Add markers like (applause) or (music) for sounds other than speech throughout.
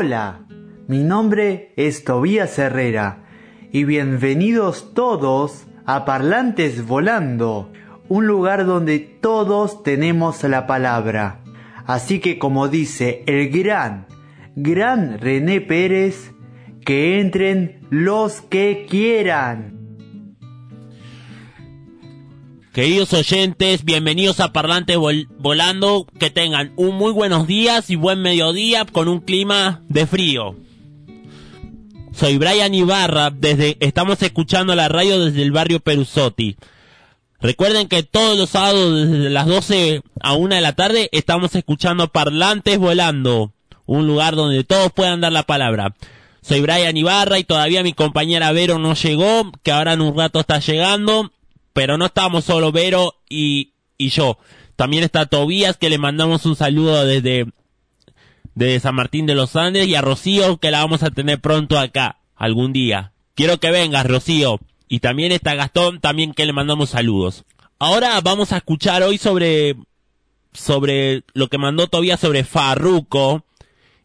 Hola, mi nombre es Tobías Herrera y bienvenidos todos a Parlantes Volando, un lugar donde todos tenemos la palabra. Así que como dice el gran, gran René Pérez, que entren los que quieran. Queridos oyentes, bienvenidos a Parlante Volando, que tengan un muy buenos días y buen mediodía con un clima de frío. Soy Brian Ibarra, desde, estamos escuchando la radio desde el barrio Perusotti. Recuerden que todos los sábados desde las 12 a 1 de la tarde estamos escuchando Parlantes Volando, un lugar donde todos puedan dar la palabra. Soy Brian Ibarra y todavía mi compañera Vero no llegó, que ahora en un rato está llegando pero no estamos solo Vero y, y yo. También está Tobías, que le mandamos un saludo desde, desde San Martín de los Andes, y a Rocío, que la vamos a tener pronto acá, algún día. Quiero que vengas, Rocío. Y también está Gastón, también que le mandamos saludos. Ahora vamos a escuchar hoy sobre, sobre lo que mandó Tobías sobre Farruko.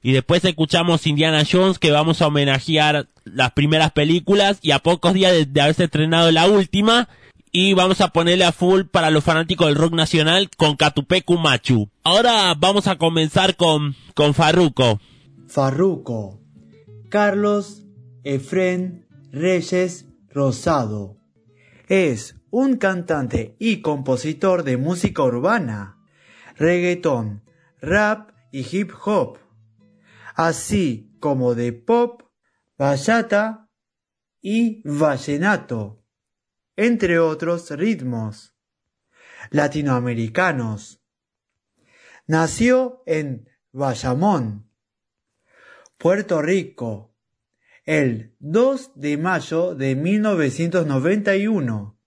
Y después escuchamos Indiana Jones, que vamos a homenajear las primeras películas. Y a pocos días de, de haberse estrenado la última, y vamos a ponerle a full para los fanáticos del rock nacional con Catupecu Machu. Ahora vamos a comenzar con, con Farruco. Farruco. Carlos Efren Reyes Rosado. Es un cantante y compositor de música urbana, reggaetón, rap y hip hop, así como de pop, bachata y vallenato entre otros ritmos latinoamericanos. Nació en Bayamón, Puerto Rico, el 2 de mayo de 1991.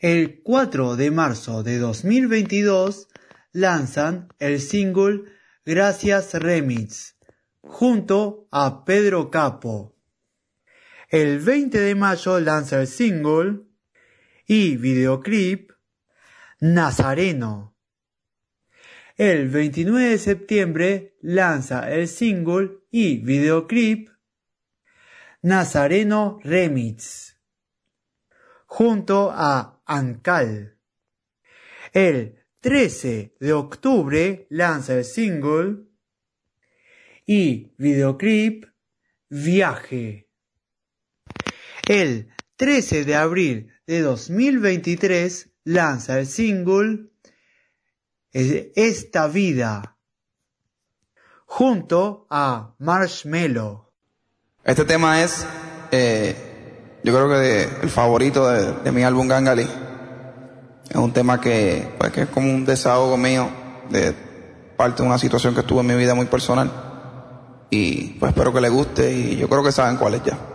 El 4 de marzo de 2022 lanzan el single Gracias Remix junto a Pedro Capo. El 20 de mayo lanza el single y videoclip Nazareno. El 29 de septiembre lanza el single y videoclip Nazareno Remix junto a Ancal. El 13 de octubre lanza el single y videoclip Viaje. El 13 de abril de 2023 lanza el single Esta vida junto a Marshmello. Este tema es, eh, yo creo que el favorito de, mi álbum Gangali. Es un tema que, pues, que es como un desahogo mío de parte de una situación que estuvo en mi vida muy personal. Y pues espero que le guste y yo creo que saben cuál es ya.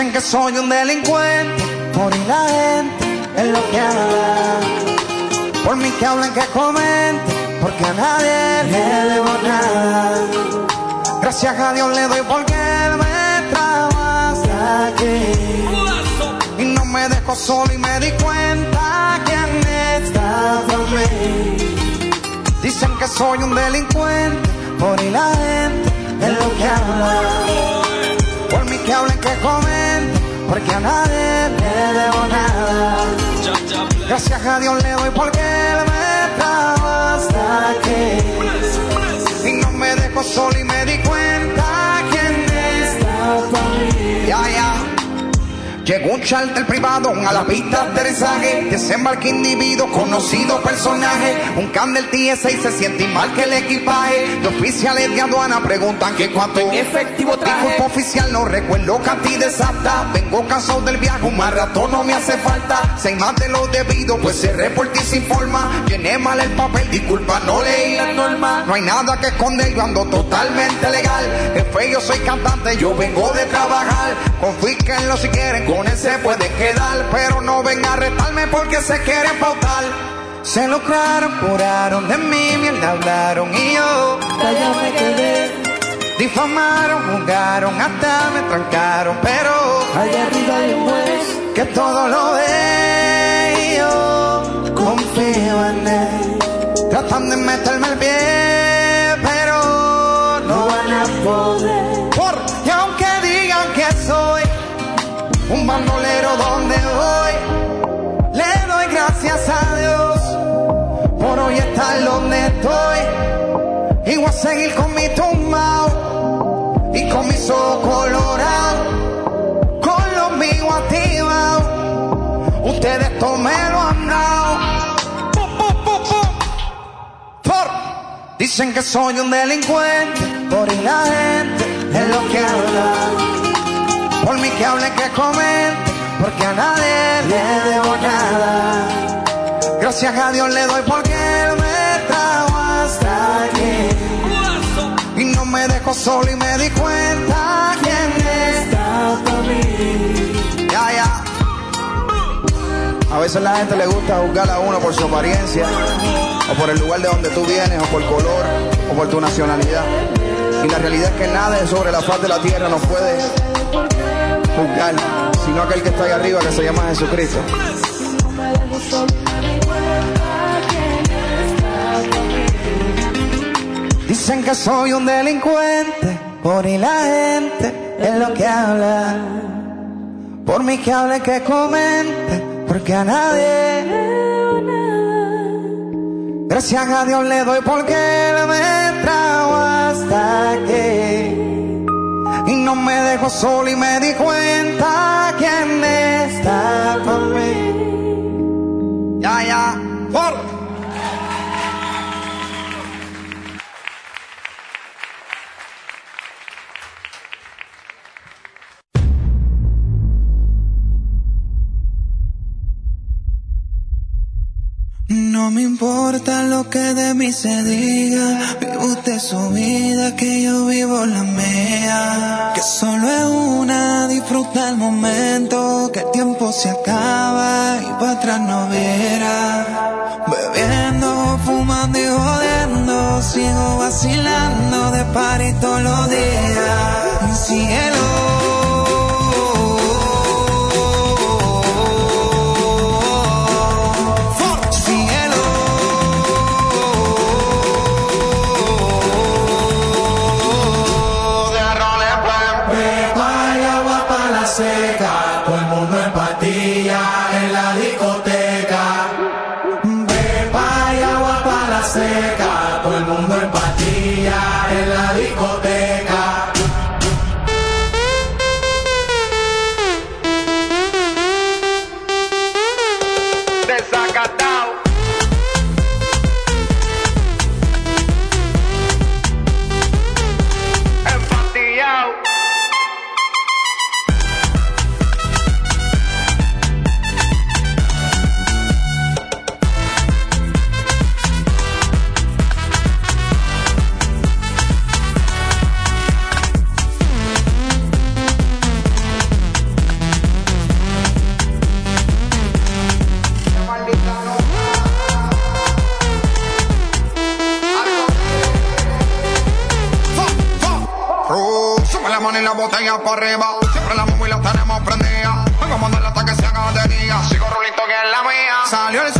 Dicen que soy un delincuente, por la gente es lo que habla. Por mí que hablan, que comenten, porque a nadie le debo nada. Gracias a Dios le doy porque Él me trabaja aquí. Y no me dejo solo y me di cuenta que está por mí. Dicen que soy un delincuente, por la gente es lo que habla. Por mí que hablen, que comen, porque a nadie le debo nada. Gracias a Dios le doy porque Él me trajo hasta aquí. Y no me dejo solo y me di cuenta quién está para mí. Ya. Llegó un charter privado a la pista de aterrizaje. Desembarque individuo, conocido personaje. Un candel TSA y se siente mal que el equipaje. De oficiales de aduana preguntan que cuánto en efectivo traje. Disculpa oficial, no recuerdo cantidad exacta. Vengo cansado del viaje, un maratón no me hace falta. Seis más de lo debido, pues se reporte y se informa. Llené mal el papel, disculpa, no leí la norma. No hay nada que esconder, yo ando totalmente legal. Jefe, yo soy cantante, yo vengo de trabajar. Confíquenlo si quieren, con se puede quedar, pero no venga a retarme porque se quiere pautar. Se lucraron, curaron de mí, mierda hablaron y yo Callado me quedé. difamaron, jugaron, hasta me trancaron, pero Allá arriba hay un juez. que todo lo ve y yo confío en él. Tratan de meterme Voy a seguir con mi tumbao y con mis ojos colorados, con los míos activados. Ustedes todo me lo han. Por Dicen que soy un delincuente, por y la gente es lo que habla. Por mí que hable, que comente, porque a nadie le debo nada. Gracias a Dios le doy porque solo y me di cuenta quién es. Está para mí. Ya, ya. A veces la gente le gusta juzgar a uno por su apariencia, o por el lugar de donde tú vienes, o por color, o por tu nacionalidad. Y la realidad es que nadie sobre la faz de la tierra nos puede juzgar, sino aquel que está ahí arriba que se llama Jesucristo. Dicen que soy un delincuente, por y la gente es lo que habla. Por mí que hable, que comente, porque a nadie Gracias a Dios le doy porque Él me trajo hasta aquí. Y no me dejó solo y me di cuenta quién está por importa lo que de mí se diga, vive usted su vida, que yo vivo la mía. Que solo es una, disfruta el momento, que el tiempo se acaba y para atrás no viera. Bebiendo, fumando y jodiendo, sigo vacilando de party todos los días. Cielo. Y la botella para arriba. Siempre la móvil la tenemos prendida. Vengo a mandarla hasta que se haga de día. Sigo rulito que es la mía. Salió el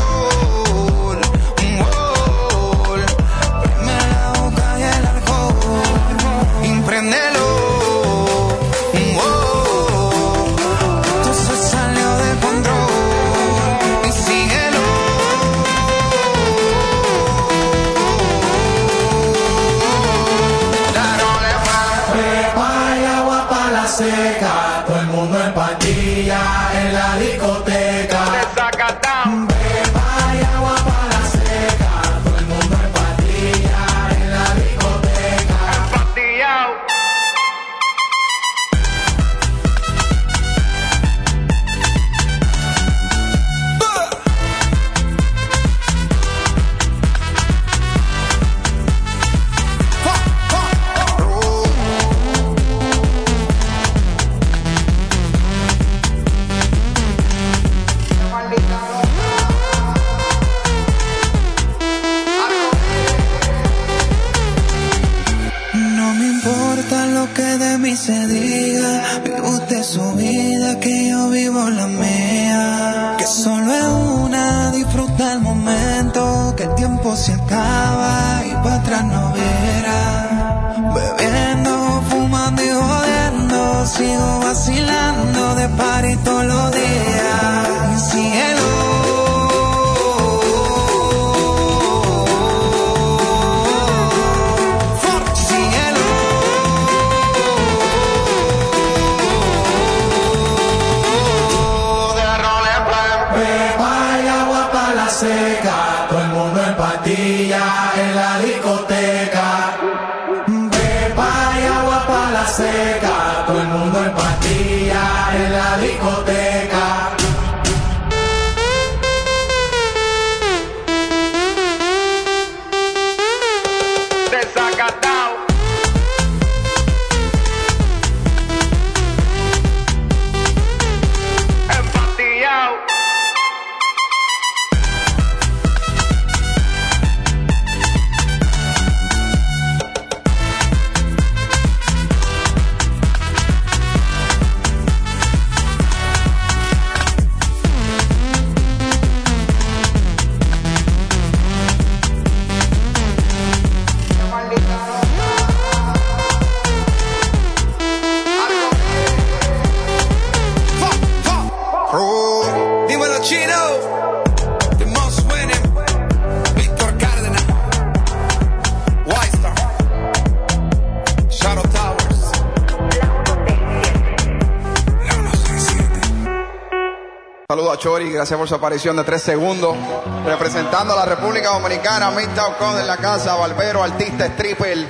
gracias por su aparición de tres segundos. Representando a la República Dominicana, Midtown Con en la casa, Barbero, artista, stripper,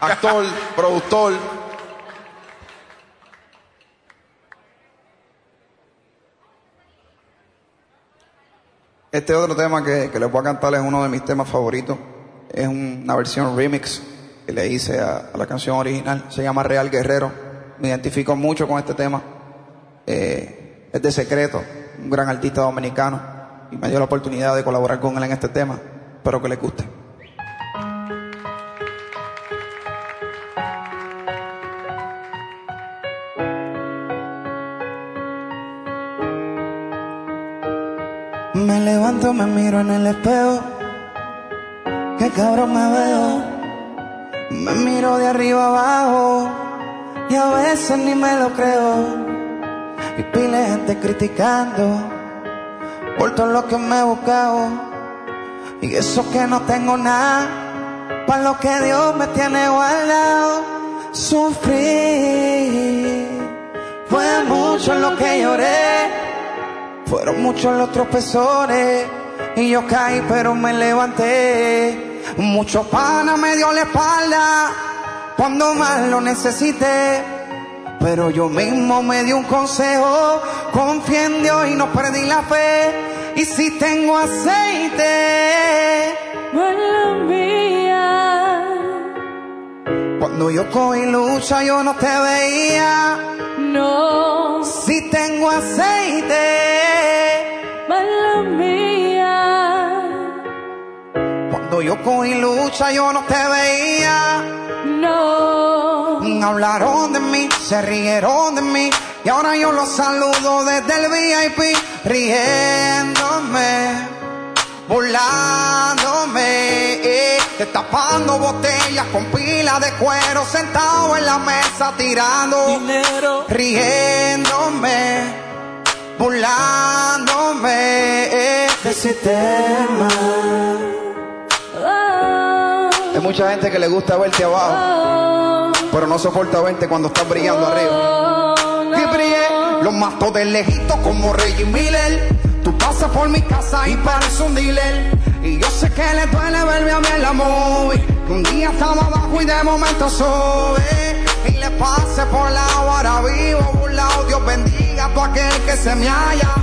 actor, (laughs) productor. Este otro tema que, que les voy a cantar es uno de mis temas favoritos. Es una versión remix que le hice a, a la canción original. Se llama Real Guerrero. Me identifico mucho con este tema. Eh, es de secreto, un gran artista dominicano. Y me dio la oportunidad de colaborar con él en este tema. Espero que les guste. Me levanto, me miro en el espejo. Qué cabrón me veo. Me miro de arriba abajo. Y a veces ni me lo creo. Y pile gente criticando. Por todo lo que me he buscado. Y eso que no tengo nada. Para lo que Dios me tiene guardado. Sufrí. Fue mucho lo que lloré. Fueron muchos los tropezones y yo caí pero me levanté. Mucho pana me dio la espalda cuando más lo necesité. Pero yo mismo me di un consejo, confié en Dios y no perdí la fe. Y si tengo aceite, Mala mía, cuando yo cogí lucha yo no te veía. no, Si tengo aceite, mala mía, cuando yo cogí lucha yo no te veía. no, Hablaron de mí, se rieron de mí y ahora yo los saludo desde el VIP riéndome, burlándome, eh, destapando botellas con pila de cuero sentado en la mesa tirando dinero, riéndome, burlándome eh, del sistema. oh, Hay mucha gente que le gusta verte abajo, oh, pero no soporta verte cuando estás brillando arriba. oh, no. y brillé. Los mato de lejito como Reggie Miller. Tú pasas por mi casa y pareces un dealer. Y yo sé que le duele verme a mí en la movie. Que un día estaba abajo y de momento sube. Y le pase por la ahora vivo, burlado. Dios bendiga a todo aquel que se me haya.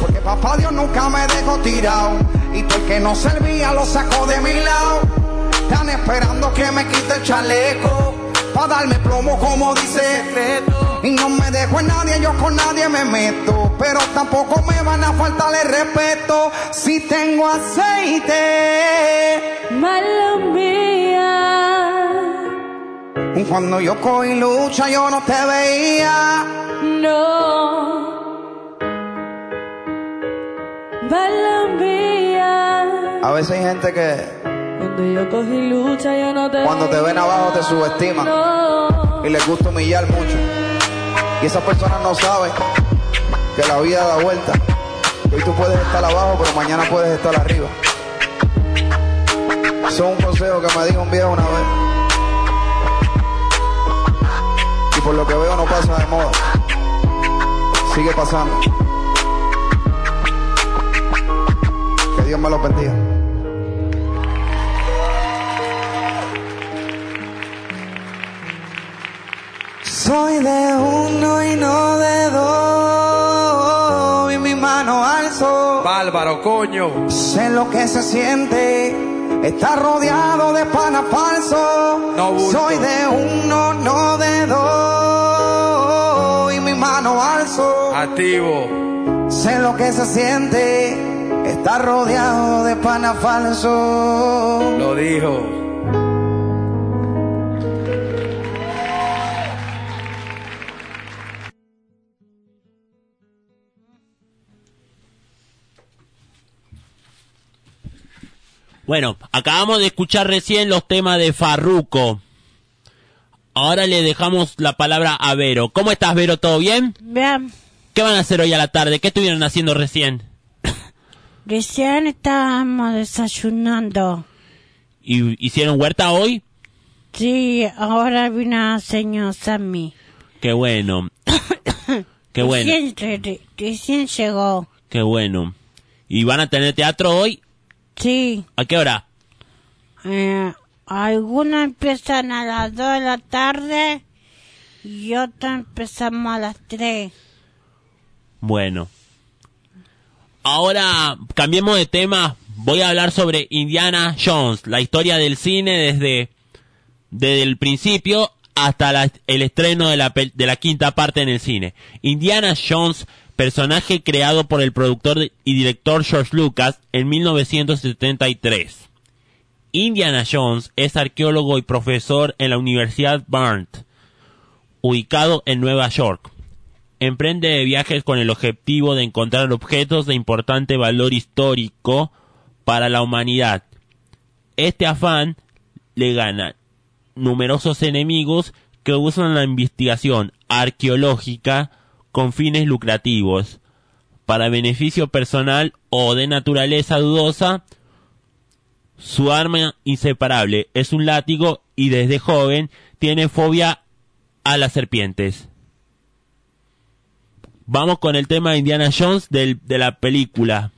Porque papá Dios nunca me dejó tirado. Y todo el que no servía lo sacó de mi lado. Están esperando que me quite el chaleco. Pa' darme plomo como dice. Y no me dejo en nadie, yo con nadie me meto. Pero tampoco me van a faltar el respeto. Si tengo aceite, Mala mía, Cuando yo cogí lucha yo no te veía. No. Balambía. A veces hay gente que Cuando yo cogí lucha, yo no te Cuando te ven abajo te subestiman. No. y les gusta humillar mucho. Y esas personas no saben que la vida da vuelta. Hoy tú puedes estar abajo, pero mañana puedes estar arriba. Eso es un consejo que me dijo un viejo una vez. Y por lo que veo no pasa de moda. Sigue pasando. Que Dios me lo bendiga. Soy de uno y no de dos. Y mi mano alzo. Bárbaro, coño. Sé lo que se siente. Estar rodeado de pana falso. No. Soy de uno, no de dos. Y mi mano alzo. Activo. Sé lo que se siente. Estar rodeado de pana falso. Lo dijo. Bueno, acabamos de escuchar recién los temas de Farruco. Ahora le dejamos la palabra a Vero. ¿Cómo estás, Vero? ¿Todo bien? Bien, ¿Qué van a hacer hoy a la tarde? ¿Qué estuvieron haciendo recién? (coughs) recién estábamos desayunando. ¿Y hicieron huerta hoy? Sí, ahora vino el señor Sammy. Qué bueno. (coughs) Qué bueno. Recién, re- recién llegó. Qué bueno. ¿Y van a tener teatro hoy? Sí, ¿A qué hora? eh, algunos empiezan a las 2 de la tarde y otros empezamos a las 3. Bueno. Ahora cambiemos de tema. Voy a hablar sobre Indiana Jones, la historia del cine desde, desde el principio hasta la- el estreno de la, de la quinta parte en el cine. Indiana Jones, personaje creado por el productor y director George Lucas en 1973. Indiana Jones es arqueólogo y profesor en la Universidad Barnes, ubicado en Nueva York emprende viajes con el objetivo de encontrar objetos de importante valor histórico para la humanidad. Este afán le gana numerosos enemigos que usan la investigación arqueológica con fines lucrativos, para beneficio personal o de naturaleza dudosa. Su arma inseparable es un látigo y desde joven tiene fobia a las serpientes. Vamos con el tema de Indiana Jones de la película.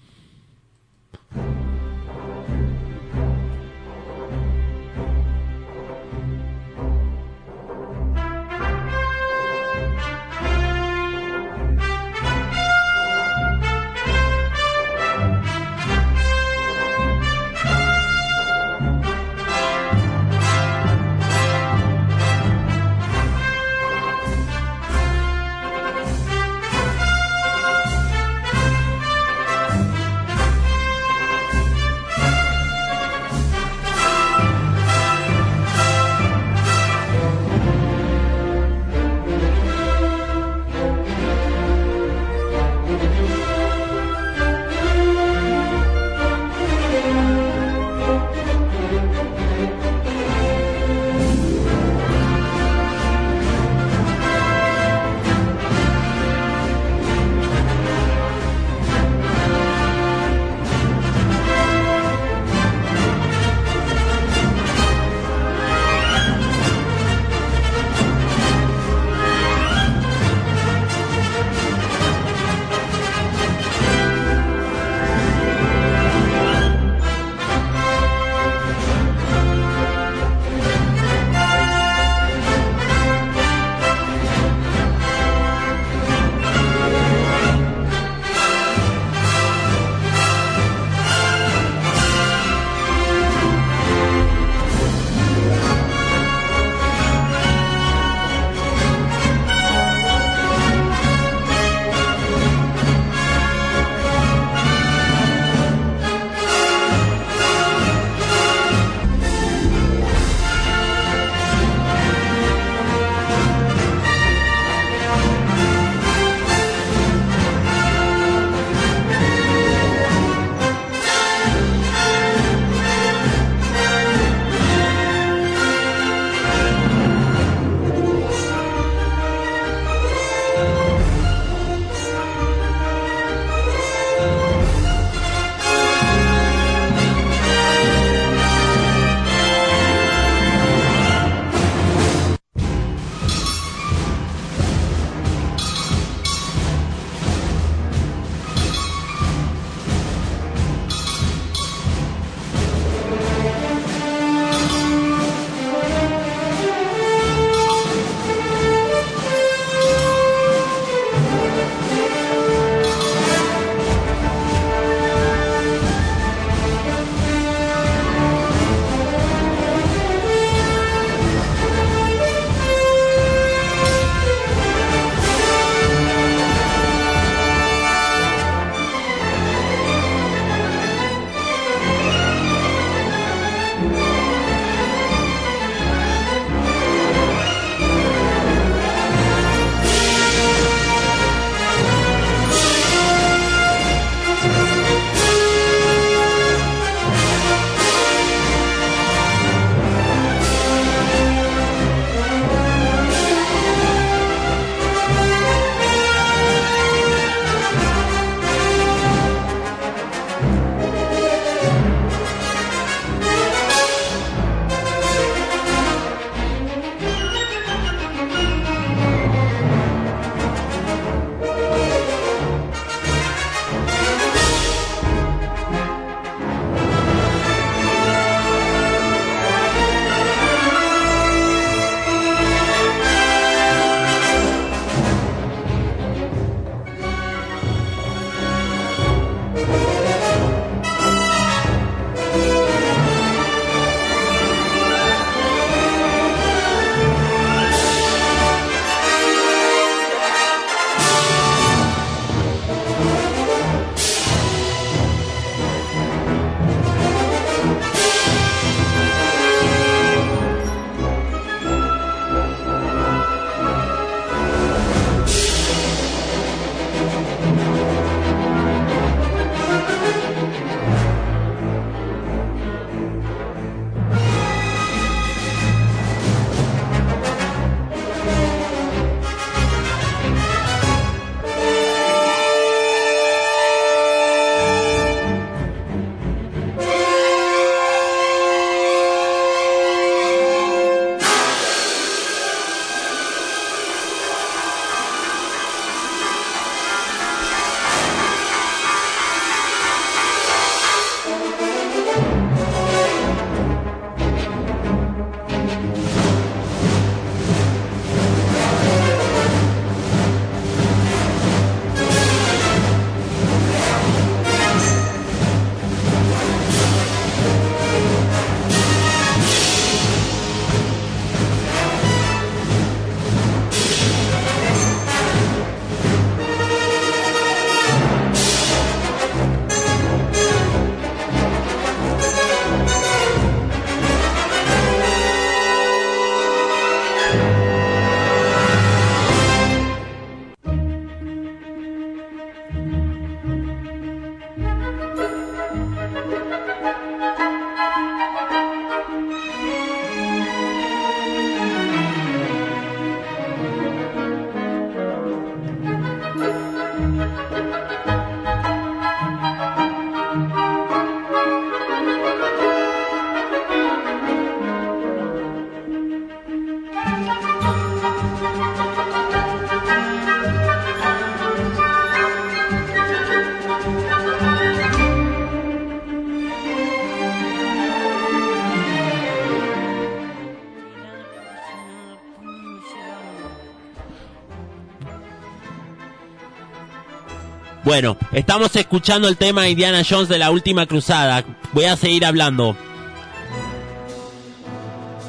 Bueno, estamos escuchando el tema de Indiana Jones de la última cruzada. Voy a seguir hablando.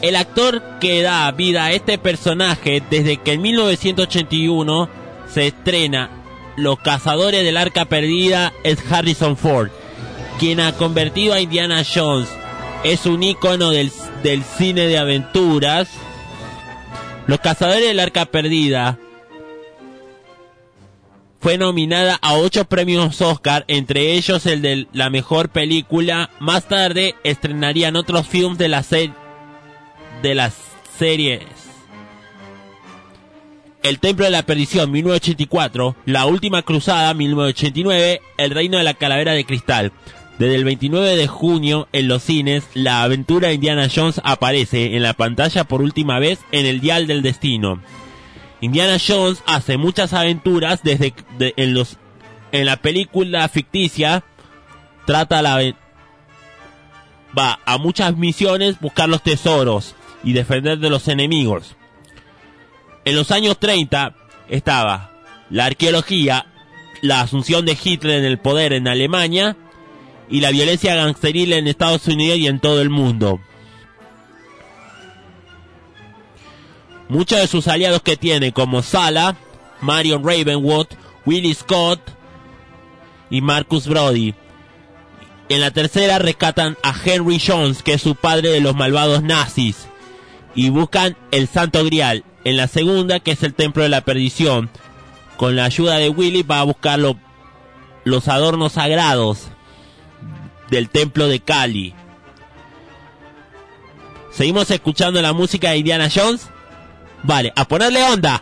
El actor que da vida a este personaje desde que en 1981 se estrena Los Cazadores del Arca Perdida es Harrison Ford, quien ha convertido a Indiana Jones. Es un ícono del, del cine de aventuras. Los Cazadores del Arca Perdida fue nominada a ocho premios Oscar, entre ellos el de la mejor película. Más tarde estrenarían otros films de la, se de las series. El Templo de la Perdición 1984, La Última Cruzada 1989, El Reino de la Calavera de Cristal. Desde el 29 de junio en los cines, la aventura Indiana Jones aparece en la pantalla por última vez en el Dial del Destino. Indiana Jones hace muchas aventuras desde de- en los en la película ficticia trata la va a muchas misiones buscar los tesoros y defender de los enemigos. En los años 30 estaba la arqueología, la asunción de Hitler en el poder en Alemania y la violencia gangsteril en Estados Unidos y en todo el mundo. Muchos de sus aliados que tiene, como Sala, Marion Ravenwood, Willie Scott y Marcus Brody. En la tercera rescatan a Henry Jones, que es su padre de los malvados nazis, y buscan el Santo Grial. En la segunda, que es el Templo de la Perdición, con la ayuda de Willie va a buscar lo- los adornos sagrados del Templo de Cali. ¿Seguimos escuchando la música de Indiana Jones? Vale, a ponerle onda.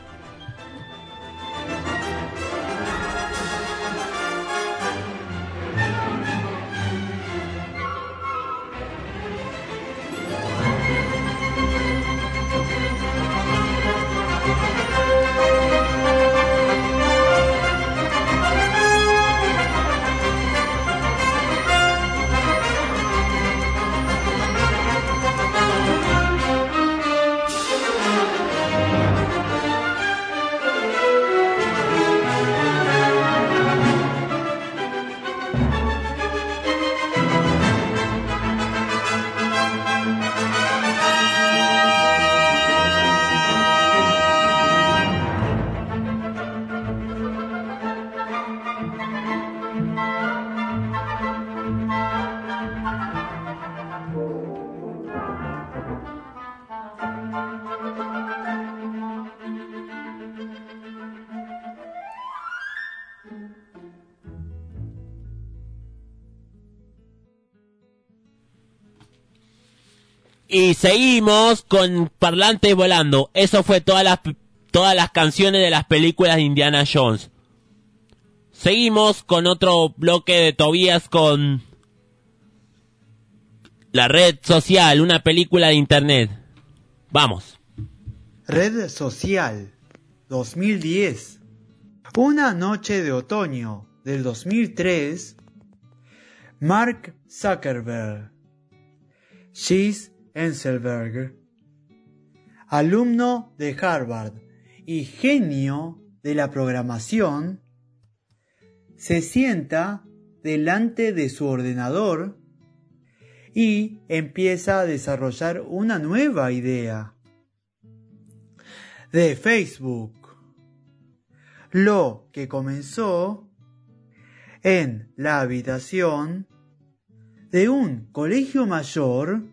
Seguimos con Parlantes Volando. Eso fue todas las, todas las canciones de las películas de Indiana Jones. Seguimos con otro bloque de Tobías con La Red Social, una película de internet. Vamos. Red Social 2010. Una noche de otoño del 2003. Mark Zuckerberg. Gis Enselberg. Alumno de Harvard y genio de la programación. Se sienta delante de su ordenador y empieza a desarrollar una nueva idea de Facebook. Lo que comenzó en la habitación de un colegio mayor,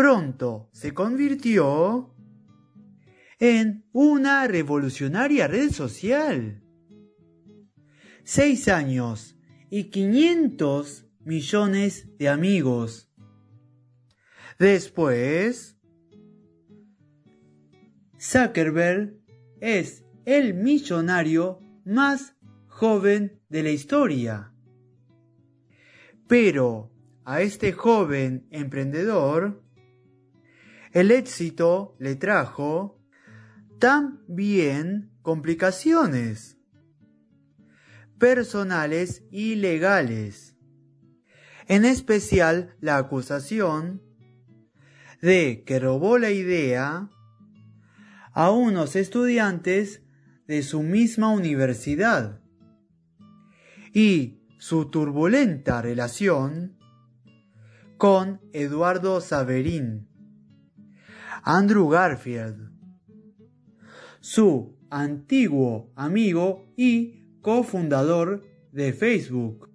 pronto se convirtió en una revolucionaria red social. Seis años y 500 millones de amigos. Después, Zuckerberg es el millonario más joven de la historia. Pero a este joven emprendedor, el éxito le trajo también complicaciones personales y legales, en especial la acusación de que robó la idea a unos estudiantes de su misma universidad. y su turbulenta relación con Eduardo Saverín, Andrew Garfield, su antiguo amigo y cofundador de Facebook.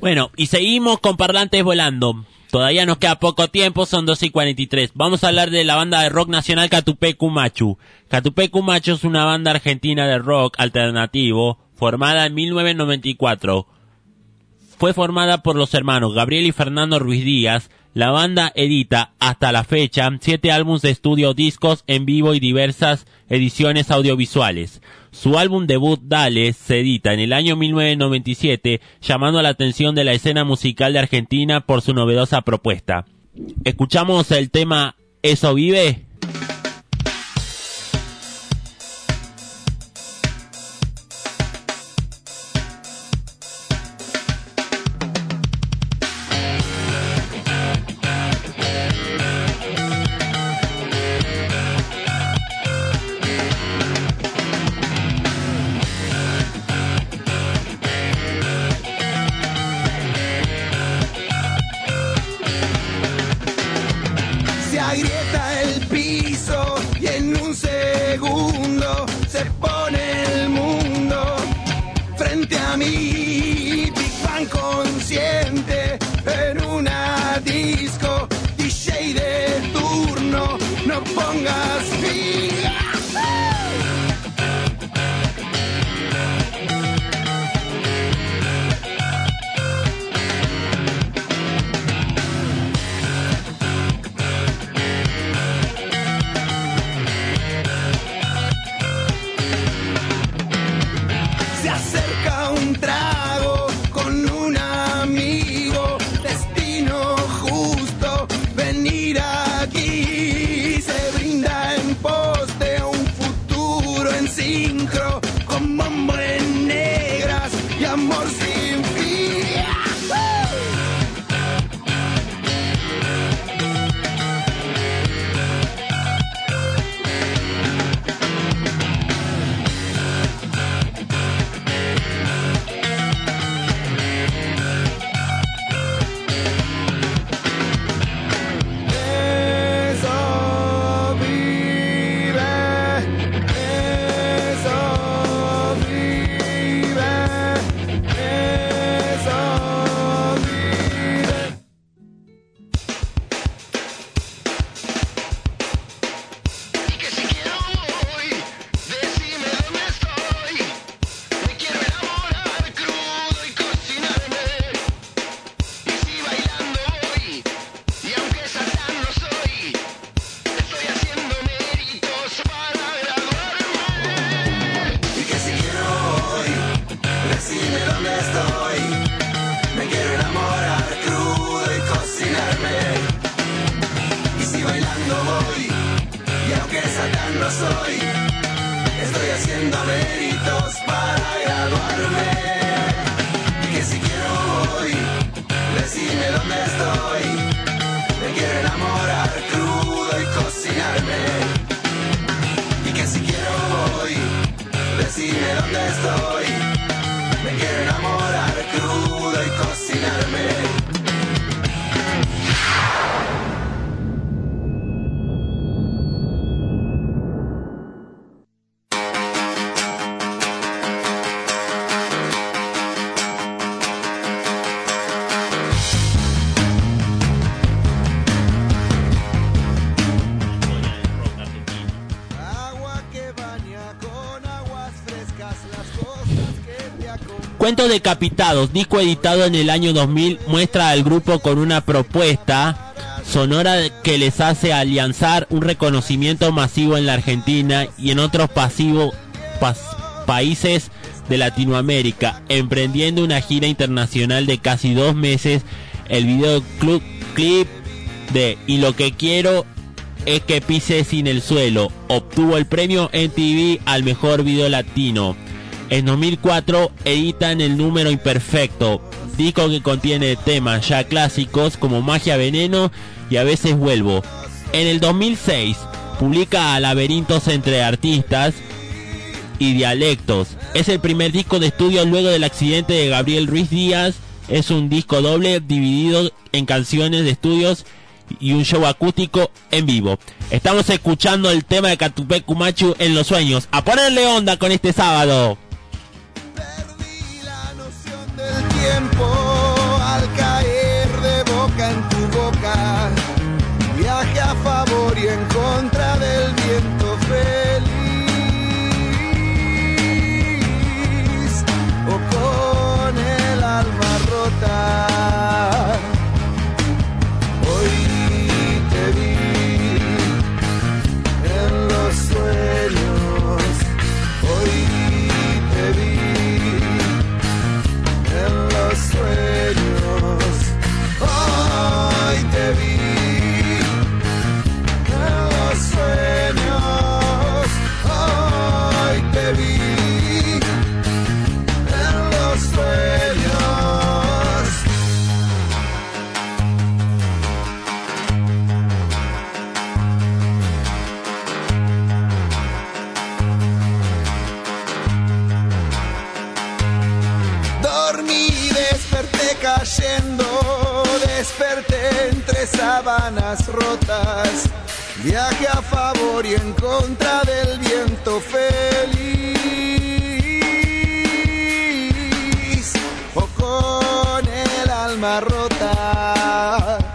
Bueno, y seguimos con parlantes volando. Todavía nos queda poco tiempo, son 2 y 43. Vamos a hablar de la banda de rock nacional Catupecu Machu. Catupecu Machu es una banda argentina de rock alternativo formada en 1994. Fue formada por los hermanos Gabriel y Fernando Ruiz Díaz. La banda edita hasta la fecha siete álbumes de estudio, discos en vivo y diversas ediciones audiovisuales. Su álbum debut Dale se edita en el año 1997 llamando la atención de la escena musical de Argentina por su novedosa propuesta. Escuchamos el tema Eso vive. Cuentos Decapitados, disco editado en el año 2000, muestra al grupo con una propuesta sonora que les hace alianzar un reconocimiento masivo en la Argentina y en otros pasivos pas- países de Latinoamérica, emprendiendo una gira internacional de casi dos meses. El videoclip clip de Y lo que quiero es que pise sin el suelo. Obtuvo el premio MTV al mejor video latino. En 2004 editan el número imperfecto, disco que contiene temas ya clásicos como Magia Veneno y A veces vuelvo. En el 2006 publica Laberintos entre artistas y dialectos. Es el primer disco de estudio luego del accidente de Gabriel Ruiz Díaz. Es un disco doble dividido en canciones de estudios y un show acústico en vivo. Estamos escuchando el tema de Catupé Cumachu en los sueños. A ponerle onda con este sábado. Tiempo al caer de boca en tu boca. Viaje a favor y en desperté entre sábanas rotas. Viaje a favor y en contra del viento feliz. O con el alma rota.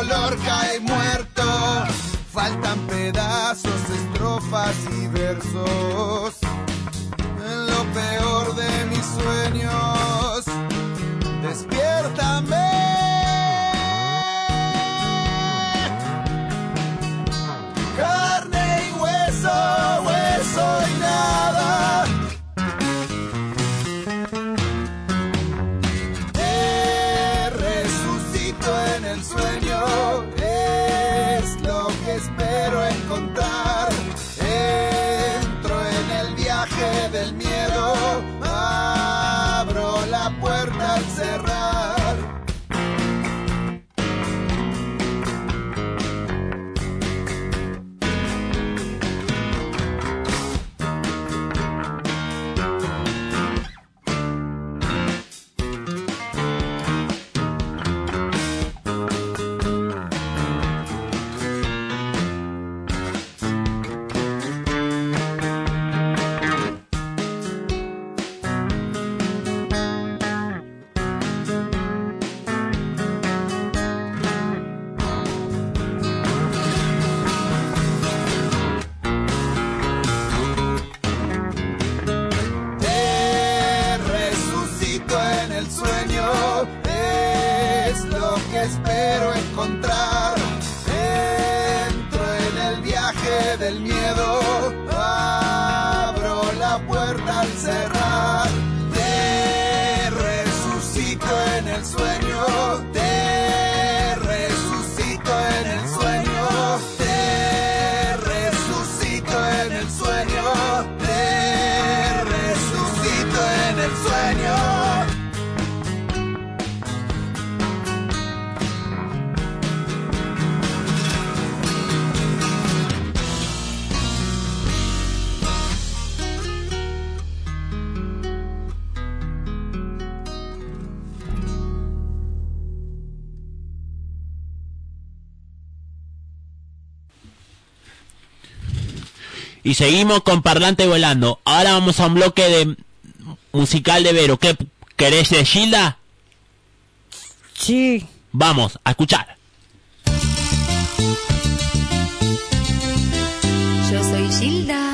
color cae muerto. Faltan pedazos, estrofas y versos. En lo peor de mis sueños, despierta. Y seguimos con Parlante Volando. Ahora vamos a un bloque de musical de Vero. ¿Qué querés de Gilda? Sí. Vamos a escuchar. Yo soy Gilda.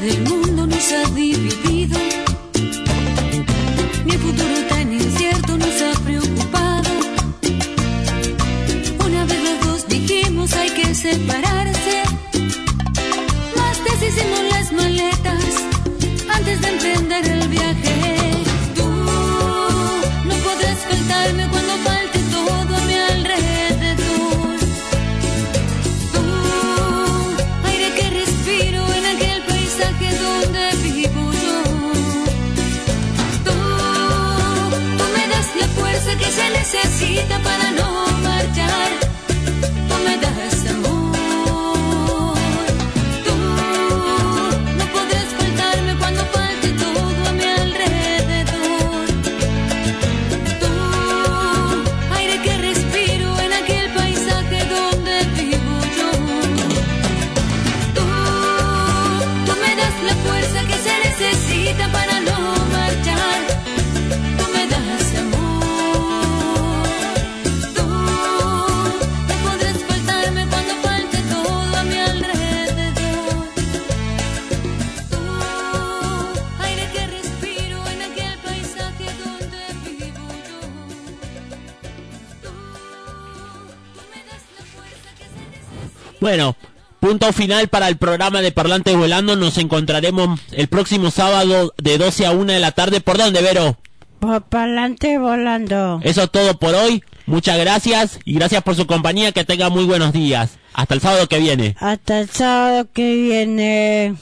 del mundo nos ha dividido. Mi futuro Punto final para el programa de Parlantes Volando. Nos encontraremos el próximo sábado de 12 a 1 de la tarde. ¿Por dónde, Vero? Por Parlantes Volando. Eso es todo por hoy. Muchas gracias y gracias por su compañía. Que tenga muy buenos días. Hasta el sábado que viene. Hasta el sábado que viene.